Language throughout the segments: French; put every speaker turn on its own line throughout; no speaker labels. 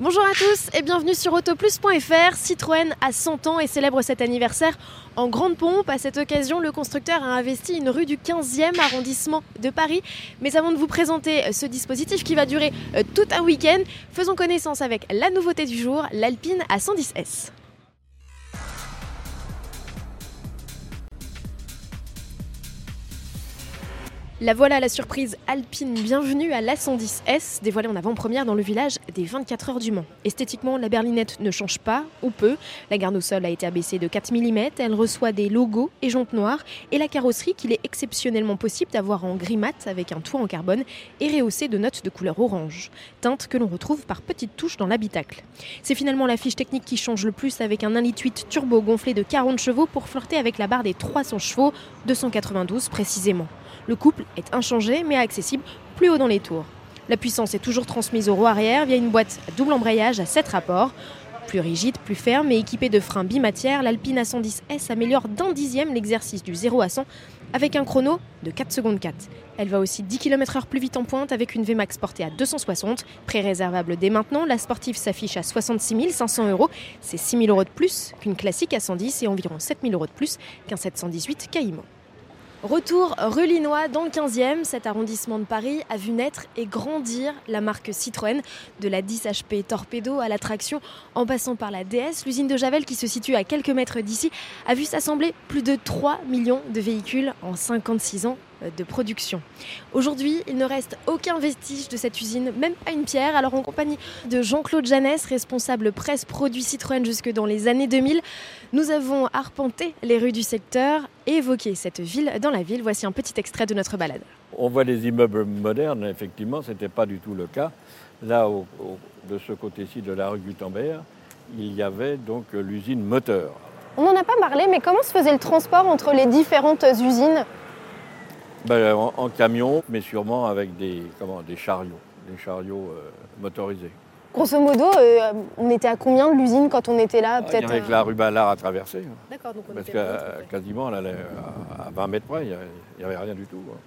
Bonjour à tous et bienvenue sur autoplus.fr. Citroën a 100 ans et célèbre cet anniversaire en grande pompe. À cette occasion, le constructeur a investi une rue du 15e arrondissement de Paris. Mais avant de vous présenter ce dispositif qui va durer euh, tout un week-end, faisons connaissance avec la nouveauté du jour, l'Alpine A110S. La voilà la surprise alpine bienvenue à l'A110S, dévoilée en avant-première dans le village des 24 heures du Mans. Esthétiquement, la berlinette ne change pas, ou peu. La garde au sol a été abaissée de 4 mm, elle reçoit des logos et jantes noires, et la carrosserie qu'il est exceptionnellement possible d'avoir en gris mat avec un toit en carbone est rehaussée de notes de couleur orange, teinte que l'on retrouve par petites touches dans l'habitacle. C'est finalement la fiche technique qui change le plus avec un 1.8 litre turbo gonflé de 40 chevaux pour flirter avec la barre des 300 chevaux, 292 précisément. Le couple est inchangé mais accessible plus haut dans les tours. La puissance est toujours transmise au roue arrière via une boîte à double embrayage à 7 rapports. Plus rigide, plus ferme et équipée de freins bimatières, l'Alpine A110S améliore d'un dixième l'exercice du 0 à 100 avec un chrono de 4 secondes 4. Elle va aussi 10 km/h plus vite en pointe avec une VMAX portée à 260. Pré-réservable dès maintenant, la sportive s'affiche à 66 500 euros. C'est 6 000 euros de plus qu'une classique A110 et environ 7 000 euros de plus qu'un 718 Caïman. Retour rue Linois dans le 15e, cet arrondissement de Paris a vu naître et grandir la marque Citroën, de la 10 HP Torpedo à l'attraction en passant par la DS. L'usine de Javel qui se situe à quelques mètres d'ici a vu s'assembler plus de 3 millions de véhicules en 56 ans de production. Aujourd'hui, il ne reste aucun vestige de cette usine, même pas une pierre. Alors en compagnie de Jean-Claude Janès, responsable presse produit Citroën jusque dans les années 2000, nous avons arpenté les rues du secteur et évoqué cette ville dans la ville. Voici un petit extrait de notre balade.
On voit les immeubles modernes, effectivement, ce n'était pas du tout le cas. Là, de ce côté-ci de la rue Gutenberg, il y avait donc l'usine moteur.
On n'en a pas parlé, mais comment se faisait le transport entre les différentes usines?
Ben, en, camion, mais sûrement avec des, comment, des chariots, des chariots euh, motorisés.
Grosso modo, euh, on était à combien de l'usine quand on était là
peut-être Avec la rue Ballard à traverser.
Hein. D'accord, donc on
Parce quasiment, elle allait à 20 mètres près, il n'y avait rien du tout. Hein.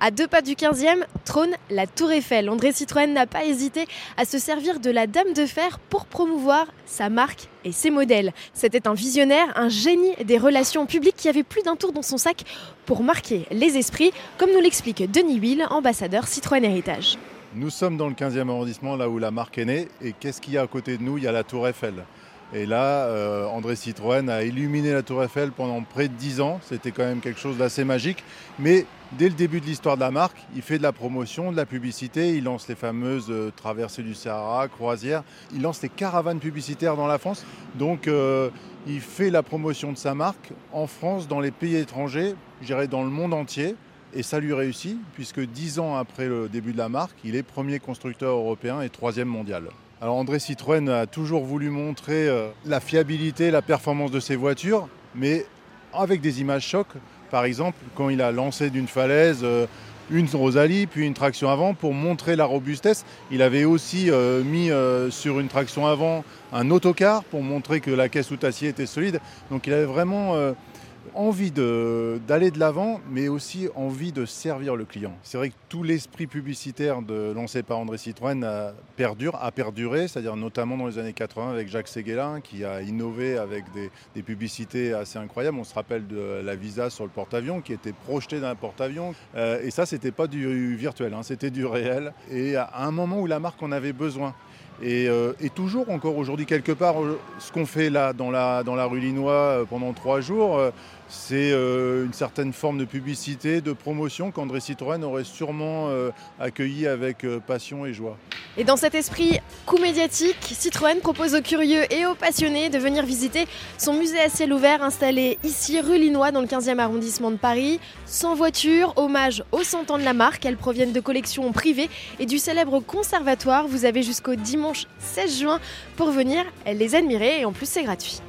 À deux pas du 15e trône la Tour Eiffel. André Citroën n'a pas hésité à se servir de la Dame de Fer pour promouvoir sa marque et ses modèles. C'était un visionnaire, un génie des relations publiques qui avait plus d'un tour dans son sac pour marquer les esprits, comme nous l'explique Denis Will, ambassadeur Citroën Héritage.
Nous sommes dans le 15e arrondissement, là où la marque est née, et qu'est-ce qu'il y a à côté de nous? Il y a la Tour Eiffel. Et là, euh, André Citroën a illuminé la Tour Eiffel pendant près de 10 ans. C'était quand même quelque chose d'assez magique. Mais dès le début de l'histoire de la marque, il fait de la promotion, de la publicité. Il lance les fameuses euh, traversées du Sahara, croisières. Il lance les caravanes publicitaires dans la France. Donc, euh, il fait la promotion de sa marque en France, dans les pays étrangers, je dirais dans le monde entier. Et ça lui réussit, puisque 10 ans après le début de la marque, il est premier constructeur européen et troisième mondial. Alors André Citroën a toujours voulu montrer euh, la fiabilité, la performance de ses voitures, mais avec des images chocs. Par exemple, quand il a lancé d'une falaise euh, une Rosalie, puis une traction avant pour montrer la robustesse. Il avait aussi euh, mis sur une traction avant un autocar pour montrer que la caisse sous acier était solide. Donc il avait vraiment envie d'aller de l'avant, mais aussi envie de servir le client. C'est vrai que tout l'esprit publicitaire lancé par André Citroën a, perduré, c'est-à-dire notamment dans les années 80 avec Jacques Séguélin qui a innové avec des, publicités assez incroyables. On se rappelle de la Visa sur le porte-avions qui était projetée d'un porte-avions. Euh, et ça, c'était pas du virtuel, hein, c'était du réel. Et à un moment où la marque en avait besoin. Euh, et, toujours encore aujourd'hui quelque part, euh, ce qu'on fait là dans la, rue Linois euh, pendant trois jours, c'est une certaine forme de publicité, de promotion qu'André Citroën aurait sûrement accueilli avec passion et joie.
Et dans cet esprit coup médiatique, Citroën propose aux curieux et aux passionnés de venir visiter son musée à ciel ouvert installé ici rue Linois dans le 15e arrondissement de Paris. Sans voiture, hommage aux 100 ans de la marque, elles proviennent de collections privées et du célèbre conservatoire. Vous avez jusqu'au dimanche 16 juin pour venir les admirer et en plus c'est gratuit.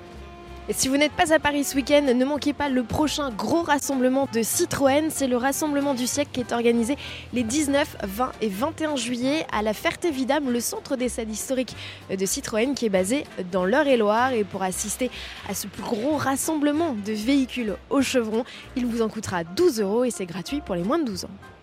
Si vous n'êtes pas à Paris ce week-end, ne manquez pas le prochain gros rassemblement de Citroën. C'est le rassemblement du siècle qui est organisé les 19, 20 et 21 juillet à la Ferté-Vidame, le centre des salles historiques de Citroën qui est basé dans l'Eure-et-Loire. Et pour assister à ce plus gros rassemblement de véhicules au chevron, il vous en coûtera 12 euros et c'est gratuit pour les moins de 12 ans.